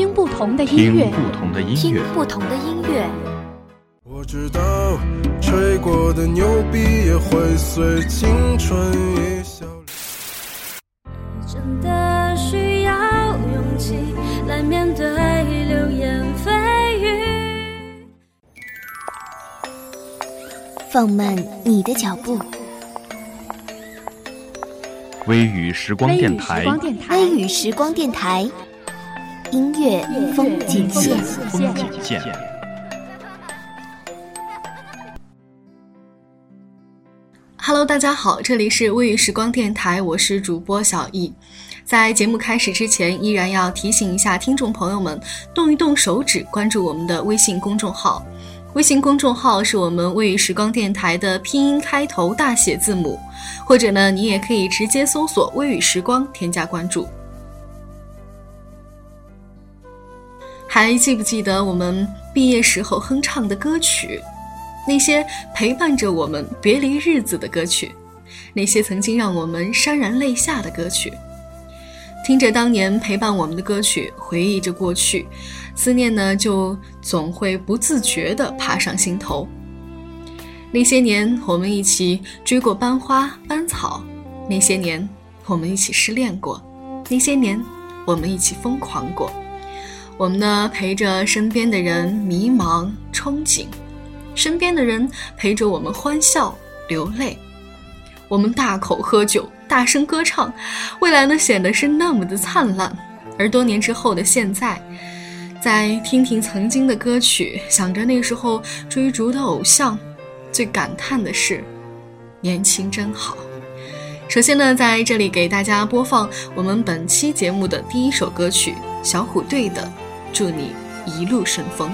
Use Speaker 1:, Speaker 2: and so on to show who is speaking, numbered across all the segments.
Speaker 1: 听不同的音乐，
Speaker 2: 听不同的音
Speaker 3: 听
Speaker 2: 乐，
Speaker 3: 不同的音乐，
Speaker 4: 我知道，吹过的牛逼也会随青春一笑。
Speaker 5: 真的需要勇气来面对流言蜚语。
Speaker 3: 放慢你的脚步，
Speaker 2: 微雨时光电台。
Speaker 1: 时，光电台，
Speaker 3: 微雨时光电台，音乐风景线。
Speaker 2: 风景线。
Speaker 6: Hello，大家好，这里是微雨时光电台，我是主播小易。在节目开始之前，依然要提醒一下听众朋友们，动一动手指，关注我们的微信公众号。微信公众号是我们微雨时光电台的拼音开头大写字母，或者呢，你也可以直接搜索“微雨时光”添加关注。还记不记得我们毕业时候哼唱的歌曲？那些陪伴着我们别离日子的歌曲，那些曾经让我们潸然泪下的歌曲，听着当年陪伴我们的歌曲，回忆着过去，思念呢就总会不自觉地爬上心头。那些年，我们一起追过班花班草；那些年，我们一起失恋过；那些年，我们一起疯狂过。我们呢，陪着身边的人迷茫憧憬。身边的人陪着我们欢笑流泪，我们大口喝酒，大声歌唱，未来呢显得是那么的灿烂。而多年之后的现在，再听听曾经的歌曲，想着那时候追逐的偶像，最感叹的是，年轻真好。首先呢，在这里给大家播放我们本期节目的第一首歌曲，小虎队的《祝你一路顺风》。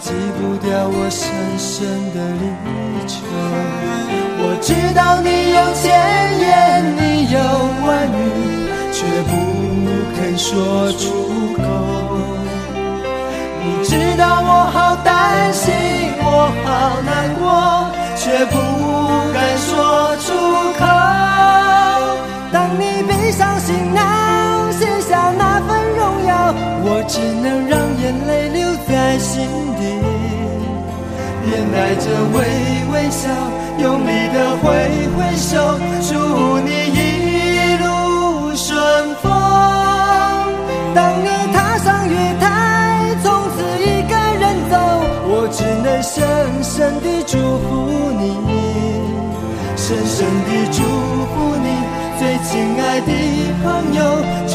Speaker 7: 挤不掉我深深的离愁。我知道你有千言，你有万语，却不肯说出口。你知道我好担心，我好难过，却不敢说出只能让眼泪留在心底，面带着微微笑，用力的挥挥手，祝你一路顺风。当你踏上月台，从此一个人走，我只能深深地祝福你，深深地祝福你，最亲爱的朋友，祝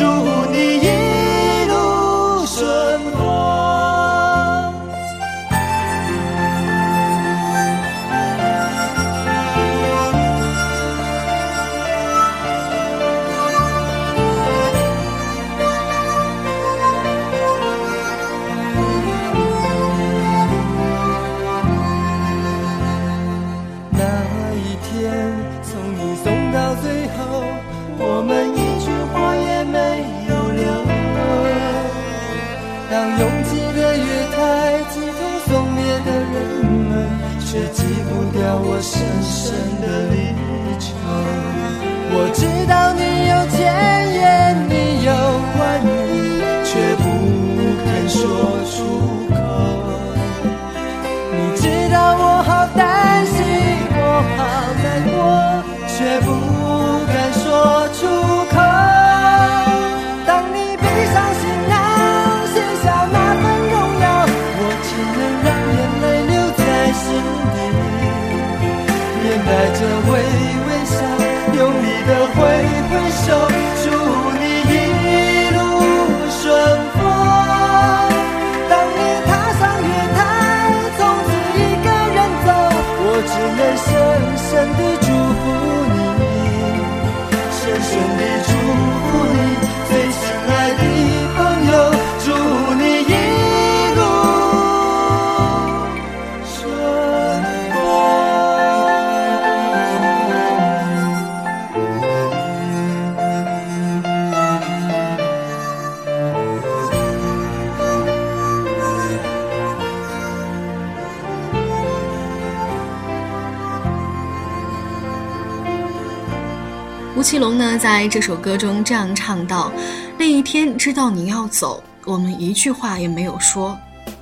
Speaker 6: 奇隆呢，在这首歌中这样唱道：“那一天知道你要走，我们一句话也没有说。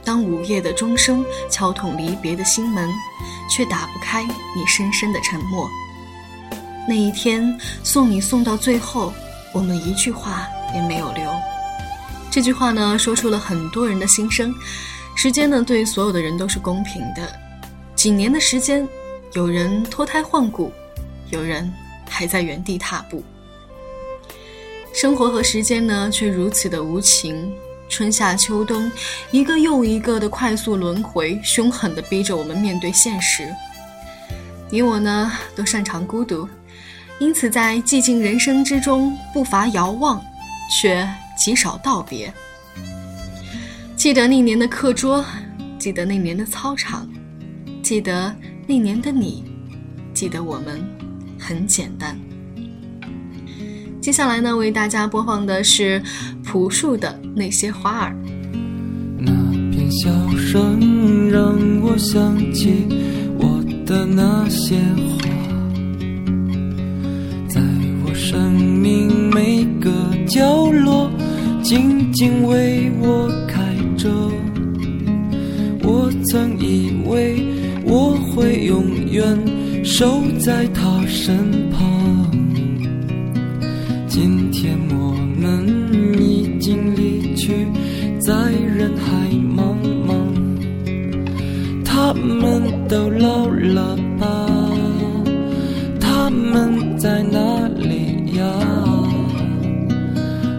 Speaker 6: 当午夜的钟声敲痛离别的心门，却打不开你深深的沉默。那一天送你送到最后，我们一句话也没有留。”这句话呢，说出了很多人的心声。时间呢，对所有的人都是公平的。几年的时间，有人脱胎换骨，有人还在原地踏步。生活和时间呢，却如此的无情。春夏秋冬，一个又一个的快速轮回，凶狠的逼着我们面对现实。你我呢，都擅长孤独，因此在寂静人生之中，不乏遥望，却极少道别。记得那年的课桌，记得那年的操场，记得那年的你，记得我们很简单。接下来呢，为大家播放的是朴树的那些花儿。
Speaker 8: 那片笑声让我想起我的那些花，在我生命每个角落，静静为我开着。我曾以为我会永远守在他身旁。今天我们已经离去，在人海茫茫，他们都老了吧？他们在哪里呀？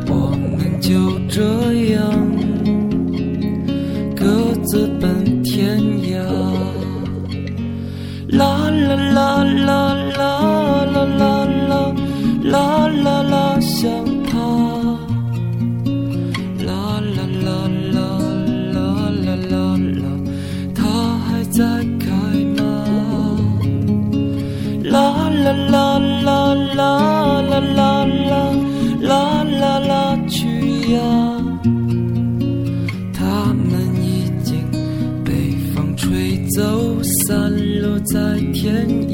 Speaker 8: 我们就这样啦啦啦啦啦啦，去呀！他们已经被风吹走，散落在天涯。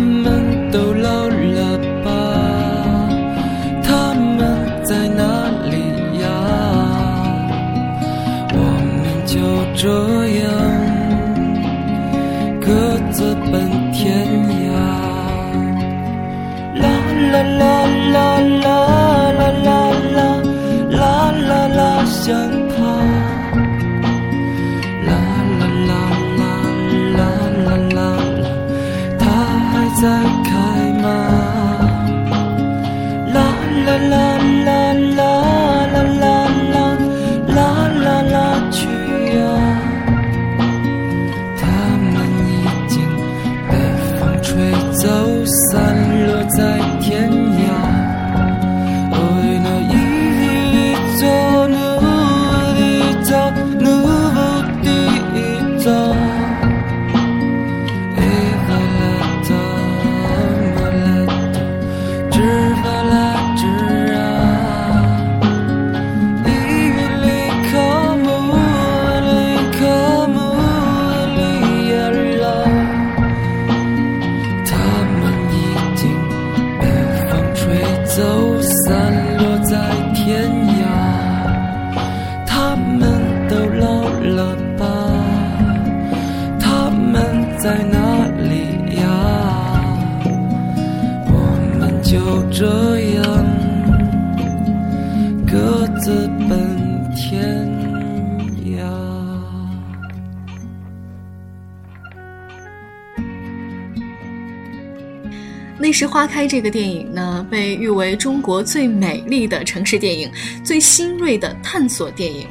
Speaker 8: 们
Speaker 6: 那时花开这个电影呢，被誉为中国最美丽的城市电影，最新锐的探索电影。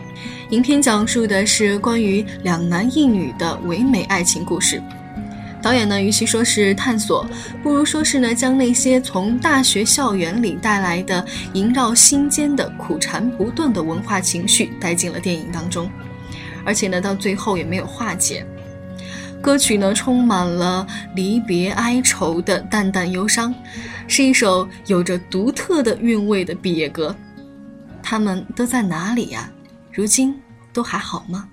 Speaker 6: 影片讲述的是关于两男一女的唯美爱情故事。导演呢，与其说是探索，不如说是呢，将那些从大学校园里带来的萦绕心间的苦缠不断的文化情绪带进了电影当中，而且呢，到最后也没有化解。歌曲呢，充满了离别哀愁的淡淡忧伤，是一首有着独特的韵味的毕业歌。他们都在哪里呀？如今都还好吗？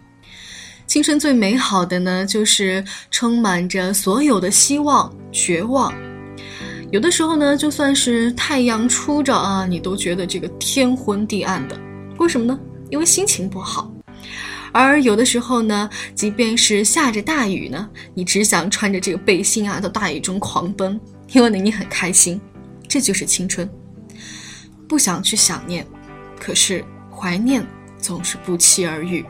Speaker 6: 青春最美好的呢，就是充满着所有的希望、绝望。有的时候呢，就算是太阳出着啊，你都觉得这个天昏地暗的。为什么呢？因为心情不好。而有的时候呢，即便是下着大雨呢，你只想穿着这个背心啊，到大雨中狂奔，因为呢你很开心。这就是青春。不想去想念，可是怀念总是不期而遇。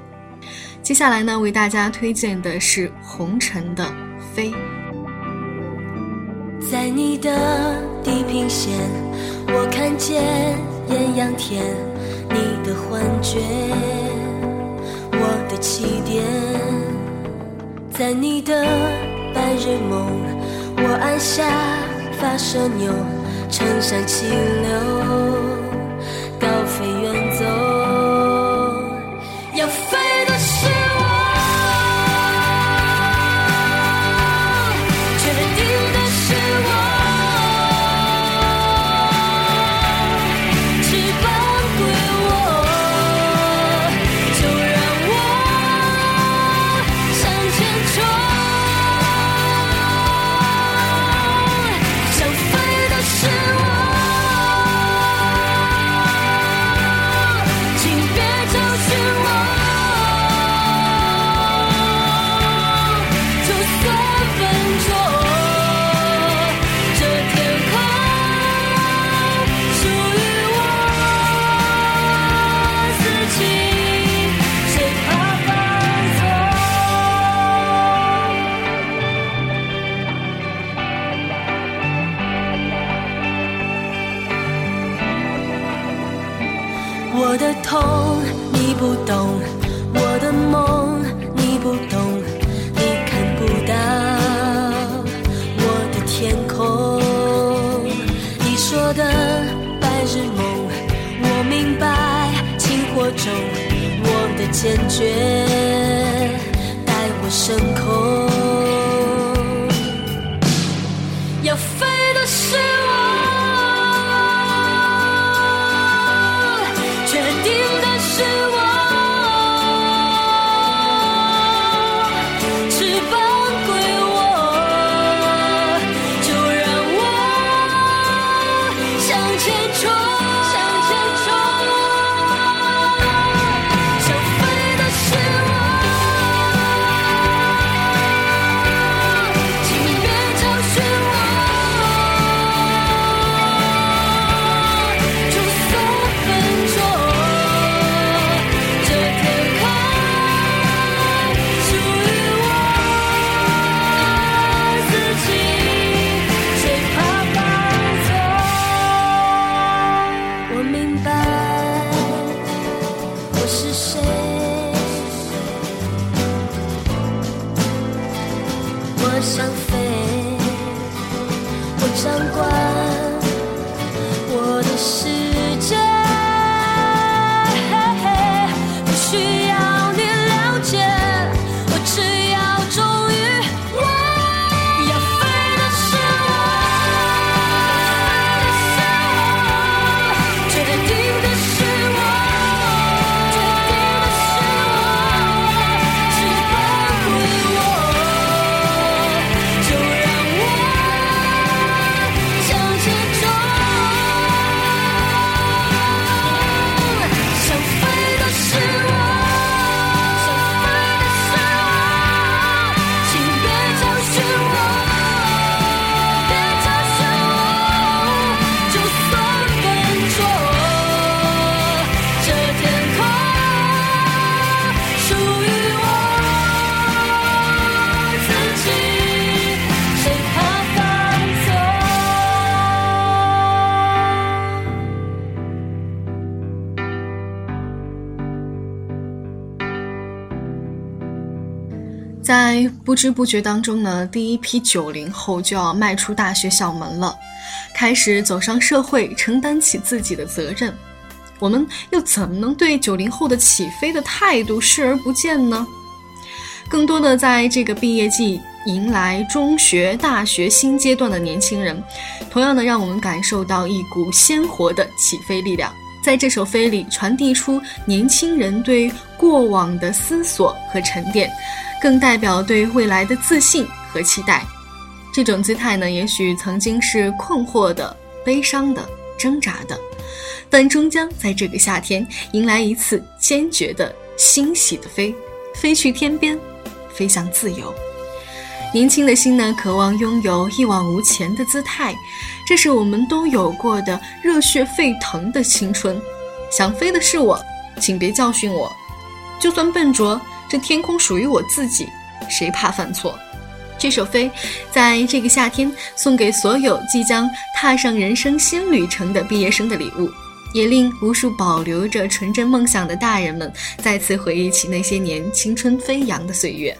Speaker 6: 接下来呢，为大家推荐的是红尘的飞。
Speaker 5: 在你的地平线，我看见艳阳天，你的幻觉。起点，在你的白日梦，我按下发射钮，乘上气流，我的坚决，带我升空。
Speaker 6: 在不知不觉当中呢，第一批九零后就要迈出大学校门了，开始走上社会，承担起自己的责任。我们又怎么能对九零后的起飞的态度视而不见呢？更多的在这个毕业季迎来中学、大学新阶段的年轻人，同样的让我们感受到一股鲜活的起飞力量。在这首《飞》里，传递出年轻人对过往的思索和沉淀。更代表对未来的自信和期待，这种姿态呢，也许曾经是困惑的、悲伤的、挣扎的，但终将在这个夏天迎来一次坚决的欣喜的飞，飞去天边，飞向自由。年轻的心呢，渴望拥有一往无前的姿态，这是我们都有过的热血沸腾的青春。想飞的是我，请别教训我，就算笨拙。这天空属于我自己，谁怕犯错？这首《飞》在这个夏天送给所有即将踏上人生新旅程的毕业生的礼物，也令无数保留着纯真梦想的大人们再次回忆起那些年青春飞扬的岁月。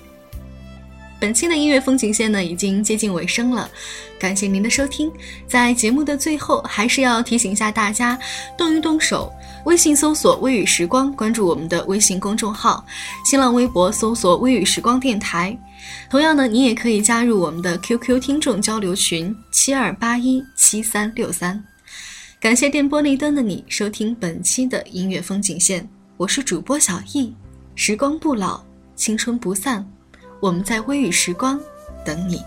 Speaker 6: 本期的音乐风景线呢，已经接近尾声了，感谢您的收听。在节目的最后，还是要提醒一下大家，动一动手。微信搜索“微雨时光”，关注我们的微信公众号；新浪微博搜索“微雨时光电台”。同样呢，你也可以加入我们的 QQ 听众交流群：七二八一七三六三。感谢电波那端的你收听本期的音乐风景线，我是主播小易。时光不老，青春不散，我们在微雨时光等你。